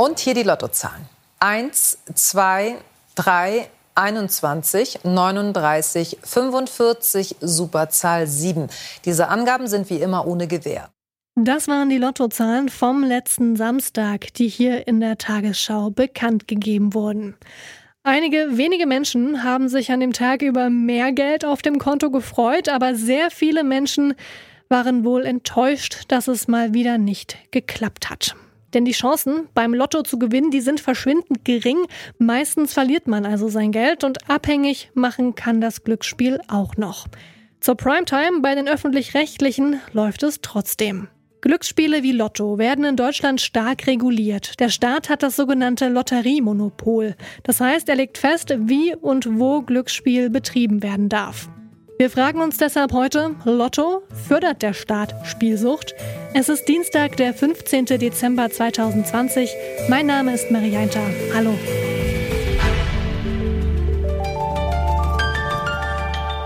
Und hier die Lottozahlen. 1, 2, 3, 21, 39, 45, Superzahl 7. Diese Angaben sind wie immer ohne Gewähr. Das waren die Lottozahlen vom letzten Samstag, die hier in der Tagesschau bekannt gegeben wurden. Einige wenige Menschen haben sich an dem Tag über mehr Geld auf dem Konto gefreut, aber sehr viele Menschen waren wohl enttäuscht, dass es mal wieder nicht geklappt hat. Denn die Chancen beim Lotto zu gewinnen, die sind verschwindend gering. Meistens verliert man also sein Geld und abhängig machen kann das Glücksspiel auch noch. Zur Primetime bei den öffentlich-rechtlichen läuft es trotzdem. Glücksspiele wie Lotto werden in Deutschland stark reguliert. Der Staat hat das sogenannte Lotteriemonopol. Das heißt, er legt fest, wie und wo Glücksspiel betrieben werden darf. Wir fragen uns deshalb heute, Lotto, fördert der Staat Spielsucht? Es ist Dienstag, der 15. Dezember 2020. Mein Name ist Marianta. Hallo.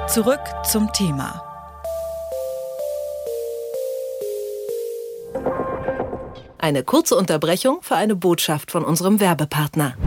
Zurück zum Thema. Eine kurze Unterbrechung für eine Botschaft von unserem Werbepartner.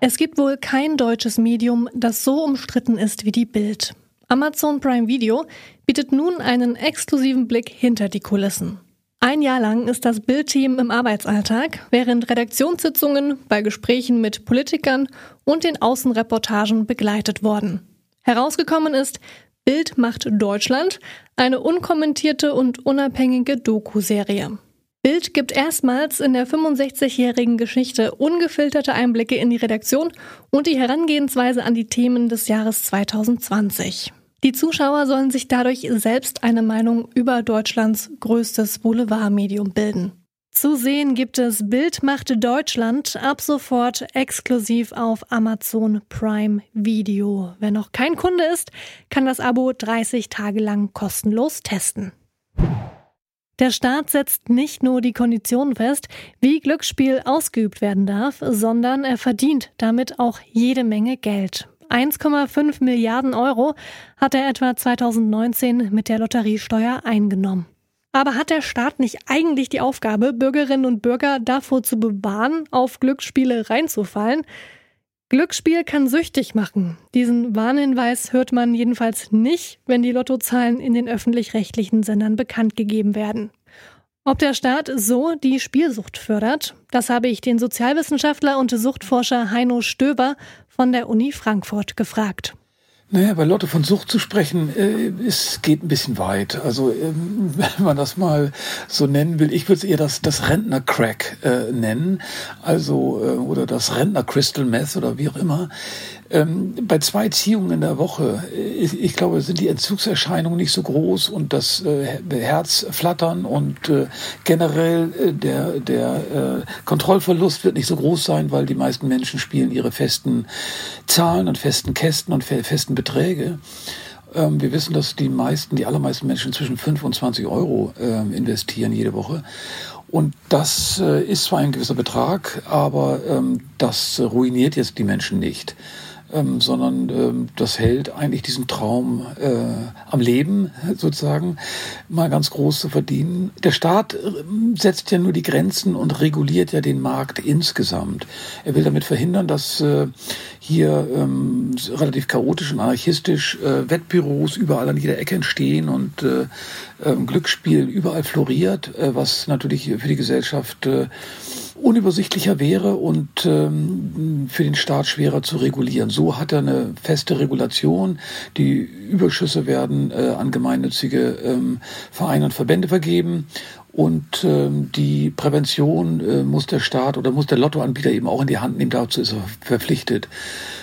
Es gibt wohl kein deutsches Medium, das so umstritten ist wie die Bild. Amazon Prime Video bietet nun einen exklusiven Blick hinter die Kulissen. Ein Jahr lang ist das Bildteam im Arbeitsalltag, während Redaktionssitzungen, bei Gesprächen mit Politikern und den Außenreportagen begleitet worden. Herausgekommen ist Bild macht Deutschland, eine unkommentierte und unabhängige Doku-Serie. Bild gibt erstmals in der 65-jährigen Geschichte ungefilterte Einblicke in die Redaktion und die Herangehensweise an die Themen des Jahres 2020. Die Zuschauer sollen sich dadurch selbst eine Meinung über Deutschlands größtes Boulevardmedium bilden. Zu sehen gibt es Bild macht Deutschland ab sofort exklusiv auf Amazon Prime Video. Wer noch kein Kunde ist, kann das Abo 30 Tage lang kostenlos testen. Der Staat setzt nicht nur die Konditionen fest, wie Glücksspiel ausgeübt werden darf, sondern er verdient damit auch jede Menge Geld. 1,5 Milliarden Euro hat er etwa 2019 mit der Lotteriesteuer eingenommen. Aber hat der Staat nicht eigentlich die Aufgabe, Bürgerinnen und Bürger davor zu bewahren, auf Glücksspiele reinzufallen? Glücksspiel kann süchtig machen. Diesen Warnhinweis hört man jedenfalls nicht, wenn die Lottozahlen in den öffentlich-rechtlichen Sendern bekannt gegeben werden. Ob der Staat so die Spielsucht fördert, das habe ich den Sozialwissenschaftler und Suchtforscher Heino Stöber von der Uni Frankfurt gefragt. Naja, bei Lotte von Sucht zu sprechen, äh, es geht ein bisschen weit. Also ähm, wenn man das mal so nennen will, ich würde es eher das, das Rentner-Crack äh, nennen, also äh, oder das Rentner-Crystal Meth oder wie auch immer. Ähm, bei zwei Ziehungen in der Woche, ich, ich, glaube, sind die Entzugserscheinungen nicht so groß und das äh, Herzflattern und äh, generell äh, der, der äh, Kontrollverlust wird nicht so groß sein, weil die meisten Menschen spielen ihre festen Zahlen und festen Kästen und festen Beträge. Ähm, wir wissen, dass die meisten, die allermeisten Menschen zwischen 5 und 20 Euro ähm, investieren jede Woche. Und das äh, ist zwar ein gewisser Betrag, aber ähm, das ruiniert jetzt die Menschen nicht ähm, sondern ähm, das hält eigentlich diesen Traum äh, am Leben sozusagen, mal ganz groß zu verdienen. Der Staat äh, setzt ja nur die Grenzen und reguliert ja den Markt insgesamt. Er will damit verhindern, dass äh, hier ähm, relativ chaotisch und anarchistisch äh, Wettbüros überall an jeder Ecke entstehen und äh, äh, Glücksspiel überall floriert, äh, was natürlich für die Gesellschaft äh, unübersichtlicher wäre und ähm, für den Staat schwerer zu regulieren. So hat er eine feste Regulation. Die Überschüsse werden äh, an gemeinnützige ähm, Vereine und Verbände vergeben. Und ähm, die Prävention äh, muss der Staat oder muss der Lottoanbieter eben auch in die Hand nehmen. Dazu ist er verpflichtet.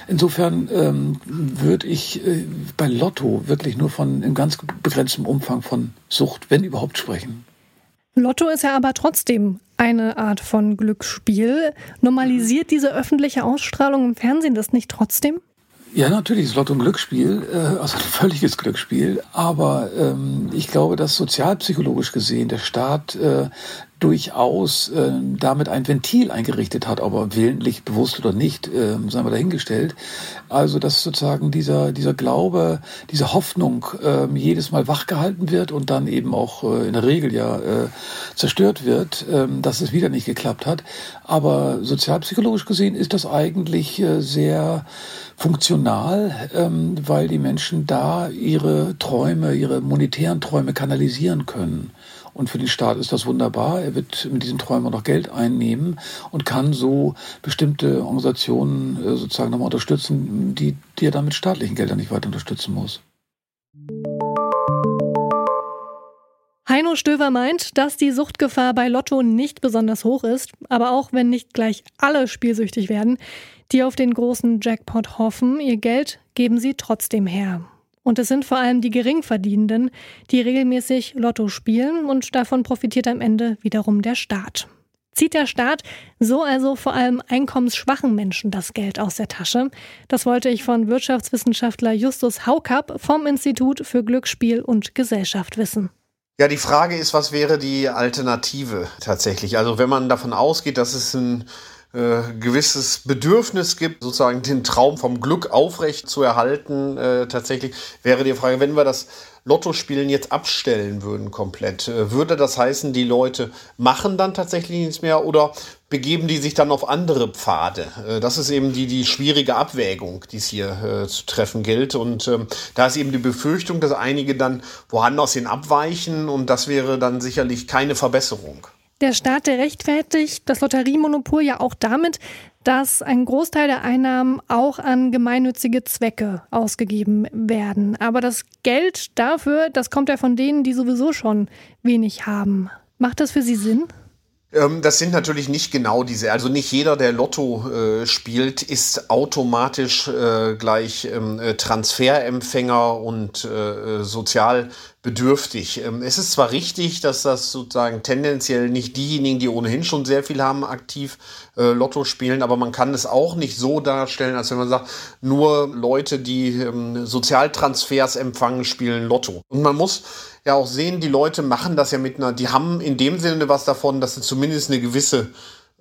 Insofern ähm, würde ich äh, bei Lotto wirklich nur von einem ganz begrenztem Umfang von Sucht, wenn überhaupt, sprechen. Lotto ist ja aber trotzdem eine Art von Glücksspiel. Normalisiert diese öffentliche Ausstrahlung im Fernsehen das nicht trotzdem? Ja, natürlich ist Lotto ein Glücksspiel, äh, also ein völliges Glücksspiel. Aber ähm, ich glaube, dass sozialpsychologisch gesehen der Staat äh, durchaus äh, damit ein Ventil eingerichtet hat, aber willentlich, bewusst oder nicht, äh, seien wir dahingestellt. Also dass sozusagen dieser, dieser Glaube, diese Hoffnung äh, jedes Mal wachgehalten wird und dann eben auch äh, in der Regel ja äh, zerstört wird, äh, dass es wieder nicht geklappt hat. Aber sozialpsychologisch gesehen ist das eigentlich äh, sehr funktional, ähm, weil die Menschen da ihre Träume, ihre monetären Träume kanalisieren können. Und für den Staat ist das wunderbar. Er wird mit diesen Träumen noch Geld einnehmen und kann so bestimmte Organisationen äh, sozusagen nochmal unterstützen, die, die er dann mit staatlichen Geldern nicht weiter unterstützen muss. Heino Stöver meint, dass die Suchtgefahr bei Lotto nicht besonders hoch ist, aber auch wenn nicht gleich alle spielsüchtig werden, die auf den großen Jackpot hoffen, ihr Geld geben sie trotzdem her. Und es sind vor allem die Geringverdienenden, die regelmäßig Lotto spielen und davon profitiert am Ende wiederum der Staat. Zieht der Staat so also vor allem einkommensschwachen Menschen das Geld aus der Tasche? Das wollte ich von Wirtschaftswissenschaftler Justus Haukapp vom Institut für Glücksspiel und Gesellschaft wissen. Ja, die Frage ist, was wäre die Alternative tatsächlich? Also wenn man davon ausgeht, dass es ein äh, gewisses Bedürfnis gibt, sozusagen den Traum vom Glück aufrecht zu erhalten, äh, tatsächlich wäre die Frage, wenn wir das Lottospielen jetzt abstellen würden komplett, äh, würde das heißen, die Leute machen dann tatsächlich nichts mehr oder begeben die sich dann auf andere Pfade? Äh, das ist eben die, die schwierige Abwägung, die es hier äh, zu treffen gilt. Und ähm, da ist eben die Befürchtung, dass einige dann woanders hin abweichen und das wäre dann sicherlich keine Verbesserung. Der Staat, der rechtfertigt das Lotteriemonopol ja auch damit, dass ein Großteil der Einnahmen auch an gemeinnützige Zwecke ausgegeben werden. Aber das Geld dafür, das kommt ja von denen, die sowieso schon wenig haben. Macht das für Sie Sinn? Ähm, das sind natürlich nicht genau diese. Also nicht jeder, der Lotto äh, spielt, ist automatisch äh, gleich ähm, äh, Transferempfänger und äh, äh, sozial bedürftig. Ähm, es ist zwar richtig, dass das sozusagen tendenziell nicht diejenigen, die ohnehin schon sehr viel haben, aktiv äh, Lotto spielen, aber man kann es auch nicht so darstellen, als wenn man sagt, nur Leute, die ähm, Sozialtransfers empfangen, spielen Lotto. Und man muss ja auch sehen, die Leute machen das ja mit einer, die haben in dem Sinne was davon, dass sie zumindest eine gewisse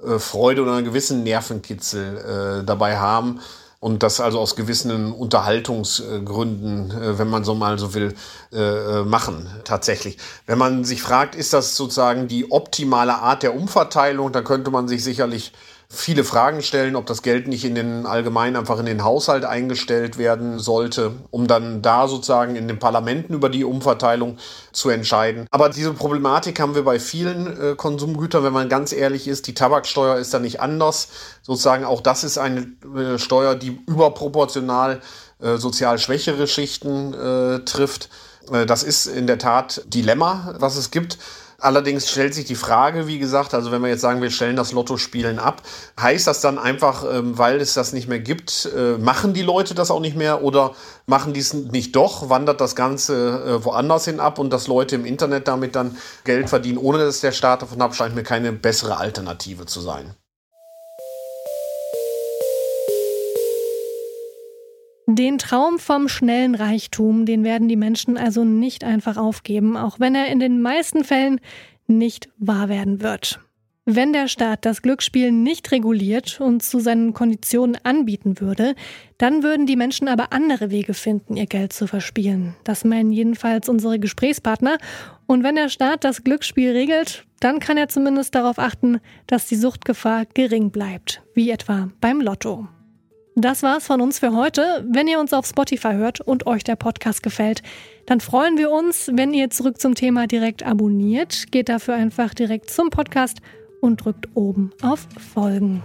äh, Freude oder einen gewissen Nervenkitzel äh, dabei haben. Und das also aus gewissen Unterhaltungsgründen, äh, wenn man so mal so will, äh, äh, machen tatsächlich. Wenn man sich fragt, ist das sozusagen die optimale Art der Umverteilung, dann könnte man sich sicherlich viele Fragen stellen, ob das Geld nicht in den allgemein einfach in den Haushalt eingestellt werden sollte, um dann da sozusagen in den Parlamenten über die Umverteilung zu entscheiden. Aber diese Problematik haben wir bei vielen äh, Konsumgütern, wenn man ganz ehrlich ist. Die Tabaksteuer ist da nicht anders. Sozusagen auch das ist eine äh, Steuer, die überproportional äh, sozial schwächere Schichten äh, trifft. Äh, das ist in der Tat Dilemma, was es gibt. Allerdings stellt sich die Frage, wie gesagt, also wenn wir jetzt sagen, wir stellen das Lottospielen ab, heißt das dann einfach, ähm, weil es das nicht mehr gibt, äh, machen die Leute das auch nicht mehr oder machen die es nicht doch, wandert das Ganze äh, woanders hin ab und dass Leute im Internet damit dann Geld verdienen, ohne dass der Staat davon ab, scheint mir keine bessere Alternative zu sein. Den Traum vom schnellen Reichtum, den werden die Menschen also nicht einfach aufgeben, auch wenn er in den meisten Fällen nicht wahr werden wird. Wenn der Staat das Glücksspiel nicht reguliert und zu seinen Konditionen anbieten würde, dann würden die Menschen aber andere Wege finden, ihr Geld zu verspielen. Das meinen jedenfalls unsere Gesprächspartner. Und wenn der Staat das Glücksspiel regelt, dann kann er zumindest darauf achten, dass die Suchtgefahr gering bleibt, wie etwa beim Lotto. Das war's von uns für heute. Wenn ihr uns auf Spotify hört und euch der Podcast gefällt, dann freuen wir uns, wenn ihr zurück zum Thema direkt abonniert. Geht dafür einfach direkt zum Podcast und drückt oben auf Folgen.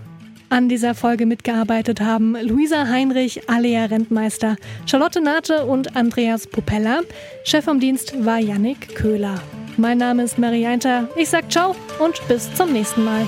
An dieser Folge mitgearbeitet haben Luisa Heinrich, Alea Rentmeister, Charlotte Nate und Andreas Popella. Chef vom Dienst war Yannick Köhler. Mein Name ist Mary Einter. Ich sag ciao und bis zum nächsten Mal.